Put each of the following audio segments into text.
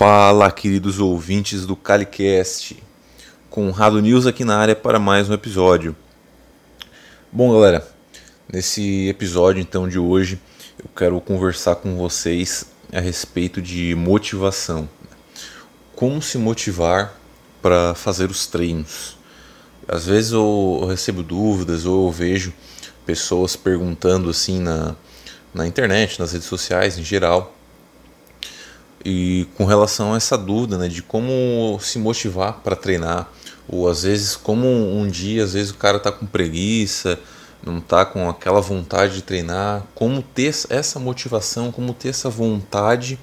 Fala, queridos ouvintes do CaliCast. Conrado News aqui na área para mais um episódio. Bom, galera, nesse episódio então de hoje, eu quero conversar com vocês a respeito de motivação. Como se motivar para fazer os treinos. Às vezes eu recebo dúvidas ou eu vejo pessoas perguntando assim na, na internet, nas redes sociais em geral, e com relação a essa dúvida né, de como se motivar para treinar, ou às vezes como um dia, às vezes o cara está com preguiça, não está com aquela vontade de treinar, como ter essa motivação, como ter essa vontade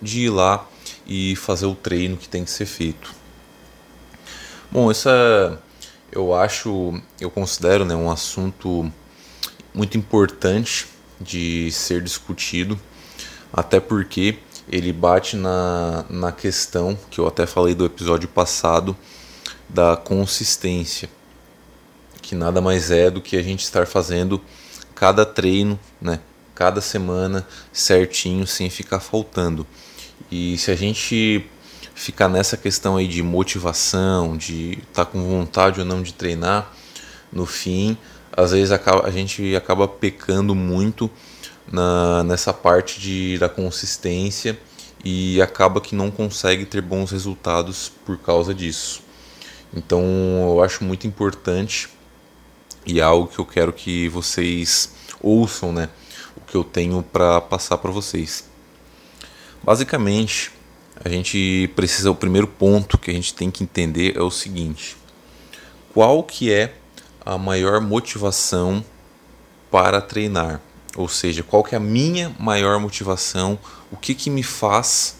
de ir lá e fazer o treino que tem que ser feito. Bom, essa eu acho, eu considero né, um assunto muito importante de ser discutido, até porque ele bate na, na questão que eu até falei do episódio passado da consistência, que nada mais é do que a gente estar fazendo cada treino, né, cada semana certinho, sem ficar faltando. E se a gente ficar nessa questão aí de motivação, de estar tá com vontade ou não de treinar, no fim, às vezes a gente acaba pecando muito na, nessa parte de, da consistência e acaba que não consegue ter bons resultados por causa disso. Então eu acho muito importante e é algo que eu quero que vocês ouçam, né? O que eu tenho para passar para vocês. Basicamente, a gente precisa o primeiro ponto que a gente tem que entender é o seguinte: qual que é a maior motivação para treinar? Ou seja, qual que é a minha maior motivação? O que, que me faz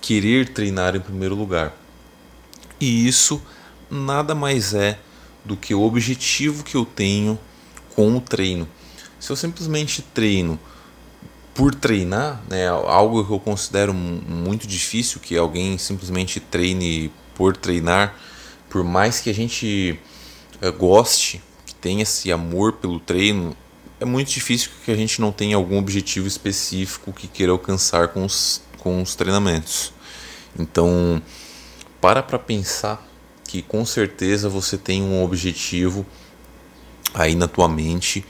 querer treinar em primeiro lugar? E isso nada mais é do que o objetivo que eu tenho com o treino. Se eu simplesmente treino por treinar, né, algo que eu considero muito difícil que alguém simplesmente treine por treinar, por mais que a gente eh, goste, que tenha esse amor pelo treino, é muito difícil que a gente não tenha algum objetivo específico que queira alcançar com os, com os treinamentos. Então, para para pensar que com certeza você tem um objetivo aí na tua mente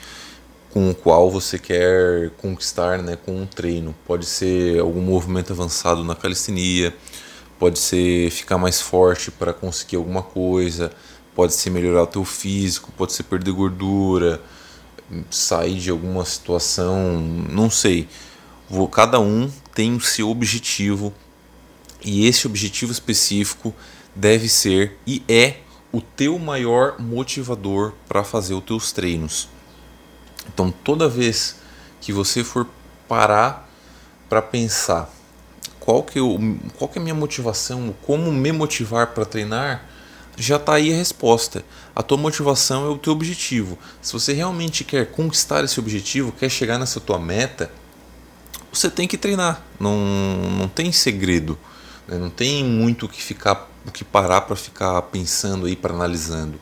com o qual você quer conquistar né, com um treino. Pode ser algum movimento avançado na calistenia, pode ser ficar mais forte para conseguir alguma coisa, pode ser melhorar o teu físico, pode ser perder gordura, sair de alguma situação, não sei. Cada um tem o seu objetivo e esse objetivo específico deve ser e é o teu maior motivador para fazer os teus treinos. Então, toda vez que você for parar para pensar qual que, eu, qual que é a minha motivação, como me motivar para treinar, já está aí a resposta. A tua motivação é o teu objetivo. Se você realmente quer conquistar esse objetivo, quer chegar nessa tua meta, você tem que treinar. Não, não tem segredo. Né? Não tem muito o que ficar, o que parar para ficar pensando aí, para analisando.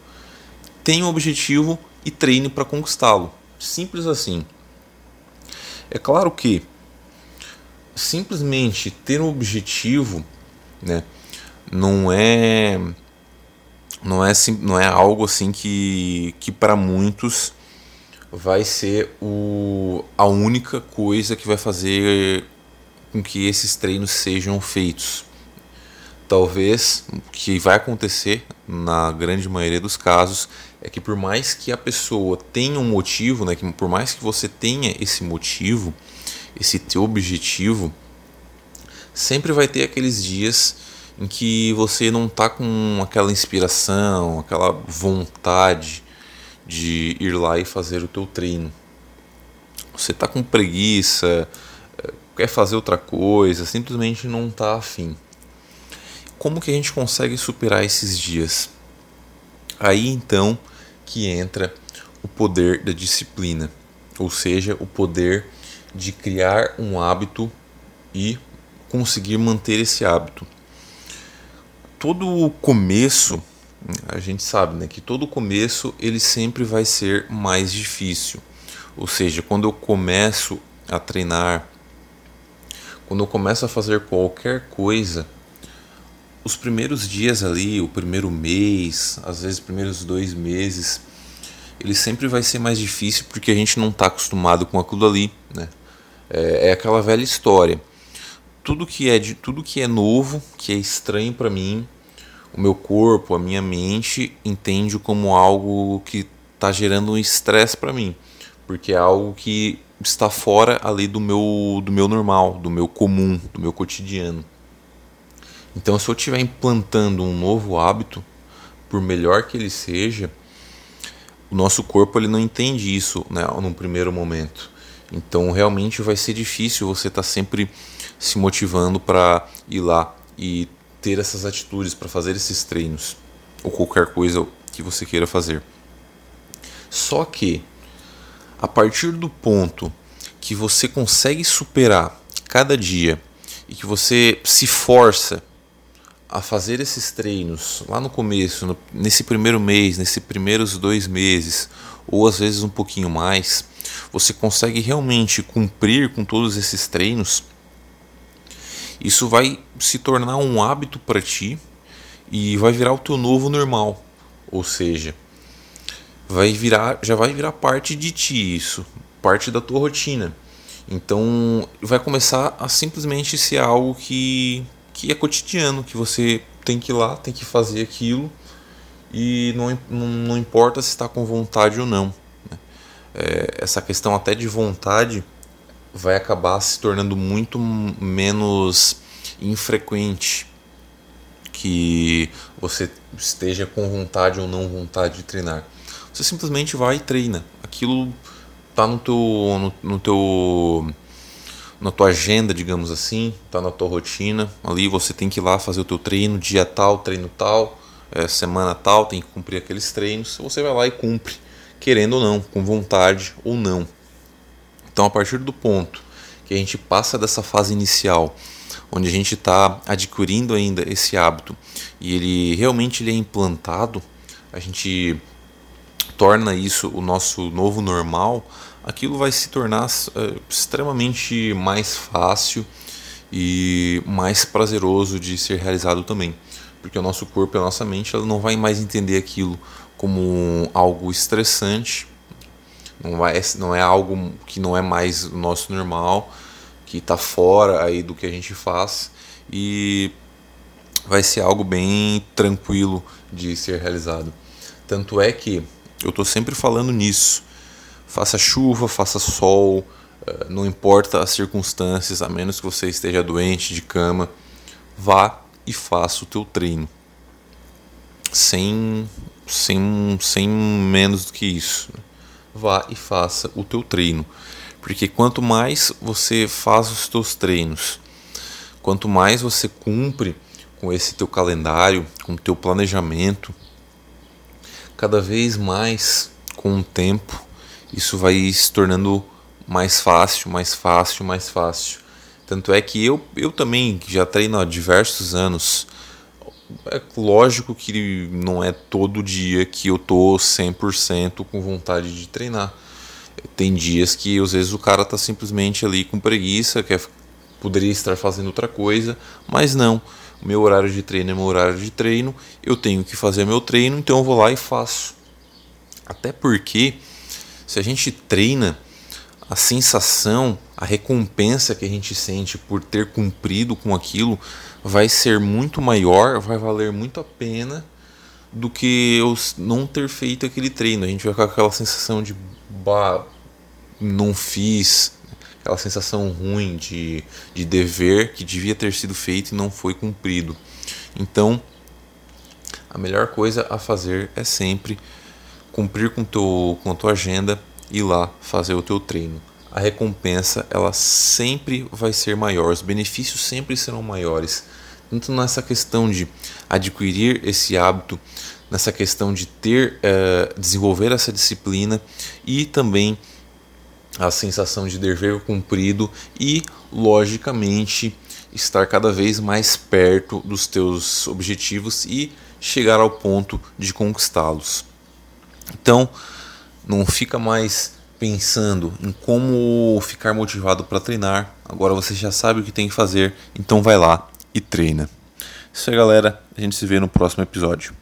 Tenha um objetivo e treine para conquistá-lo. Simples assim. É claro que simplesmente ter um objetivo, né, não é não é, não é algo assim que, que para muitos vai ser o, a única coisa que vai fazer com que esses treinos sejam feitos. Talvez o que vai acontecer na grande maioria dos casos é que por mais que a pessoa tenha um motivo, né, que por mais que você tenha esse motivo, esse teu objetivo, sempre vai ter aqueles dias em que você não está com aquela inspiração, aquela vontade de ir lá e fazer o teu treino. Você está com preguiça, eh, quer fazer outra coisa, simplesmente não está afim. Como que a gente consegue superar esses dias? Aí então que entra o poder da disciplina, ou seja, o poder de criar um hábito e conseguir manter esse hábito todo começo, a gente sabe né, que todo começo ele sempre vai ser mais difícil. Ou seja, quando eu começo a treinar, quando eu começo a fazer qualquer coisa, os primeiros dias ali, o primeiro mês, às vezes os primeiros dois meses, ele sempre vai ser mais difícil porque a gente não está acostumado com aquilo ali, né? É, é, aquela velha história. Tudo que é de tudo que é novo, que é estranho para mim, o meu corpo, a minha mente entende como algo que está gerando um estresse para mim, porque é algo que está fora ali do meu do meu normal, do meu comum, do meu cotidiano. Então, se eu estiver implantando um novo hábito, por melhor que ele seja, o nosso corpo ele não entende isso né, num primeiro momento. Então realmente vai ser difícil você estar tá sempre se motivando para ir lá e ter essas atitudes, para fazer esses treinos ou qualquer coisa que você queira fazer. Só que a partir do ponto que você consegue superar cada dia e que você se força a fazer esses treinos lá no começo, no, nesse primeiro mês, nesses primeiros dois meses, ou às vezes um pouquinho mais, você consegue realmente cumprir com todos esses treinos, isso vai se tornar um hábito para ti e vai virar o teu novo normal. Ou seja, vai virar, já vai virar parte de ti isso, parte da tua rotina. Então vai começar a simplesmente ser algo que que é cotidiano, que você tem que ir lá, tem que fazer aquilo e não, não, importa se está com vontade ou não. Né? É, essa questão até de vontade vai acabar se tornando muito menos infrequente que você esteja com vontade ou não vontade de treinar. Você simplesmente vai e treina. Aquilo está no teu, no, no teu na tua agenda, digamos assim, tá na tua rotina. Ali você tem que ir lá fazer o teu treino, dia tal, treino tal, é, semana tal, tem que cumprir aqueles treinos. Você vai lá e cumpre, querendo ou não, com vontade ou não. Então, a partir do ponto que a gente passa dessa fase inicial, onde a gente está adquirindo ainda esse hábito e ele realmente ele é implantado, a gente torna isso o nosso novo normal aquilo vai se tornar uh, extremamente mais fácil e mais prazeroso de ser realizado também, porque o nosso corpo e a nossa mente ela não vai mais entender aquilo como algo estressante, não, vai, não é algo que não é mais o nosso normal, que está fora aí do que a gente faz e vai ser algo bem tranquilo de ser realizado. Tanto é que eu estou sempre falando nisso faça chuva, faça sol, eh, não importa as circunstâncias, a menos que você esteja doente de cama, vá e faça o teu treino. Sem, sem, sem menos do que isso. Vá e faça o teu treino. Porque quanto mais você faz os teus treinos, quanto mais você cumpre com esse teu calendário, com o teu planejamento, cada vez mais com o tempo isso vai se tornando mais fácil, mais fácil, mais fácil. Tanto é que eu, eu também já treino há diversos anos. É lógico que não é todo dia que eu tô 100% com vontade de treinar. Tem dias que às vezes o cara tá simplesmente ali com preguiça, quer poderia estar fazendo outra coisa, mas não. O meu horário de treino é meu horário de treino, eu tenho que fazer meu treino, então eu vou lá e faço. Até porque se a gente treina, a sensação, a recompensa que a gente sente por ter cumprido com aquilo vai ser muito maior, vai valer muito a pena do que eu não ter feito aquele treino. A gente vai com aquela sensação de bah, não fiz, aquela sensação ruim de, de dever que devia ter sido feito e não foi cumprido. Então, a melhor coisa a fazer é sempre cumprir com, teu, com a tua agenda ir lá fazer o teu treino. A recompensa ela sempre vai ser maior, os benefícios sempre serão maiores. Tanto nessa questão de adquirir esse hábito, nessa questão de ter, é, desenvolver essa disciplina e também a sensação de dever cumprido e, logicamente, estar cada vez mais perto dos teus objetivos e chegar ao ponto de conquistá-los. Então, não fica mais pensando em como ficar motivado para treinar. Agora você já sabe o que tem que fazer, então vai lá e treina. Isso aí, galera. A gente se vê no próximo episódio.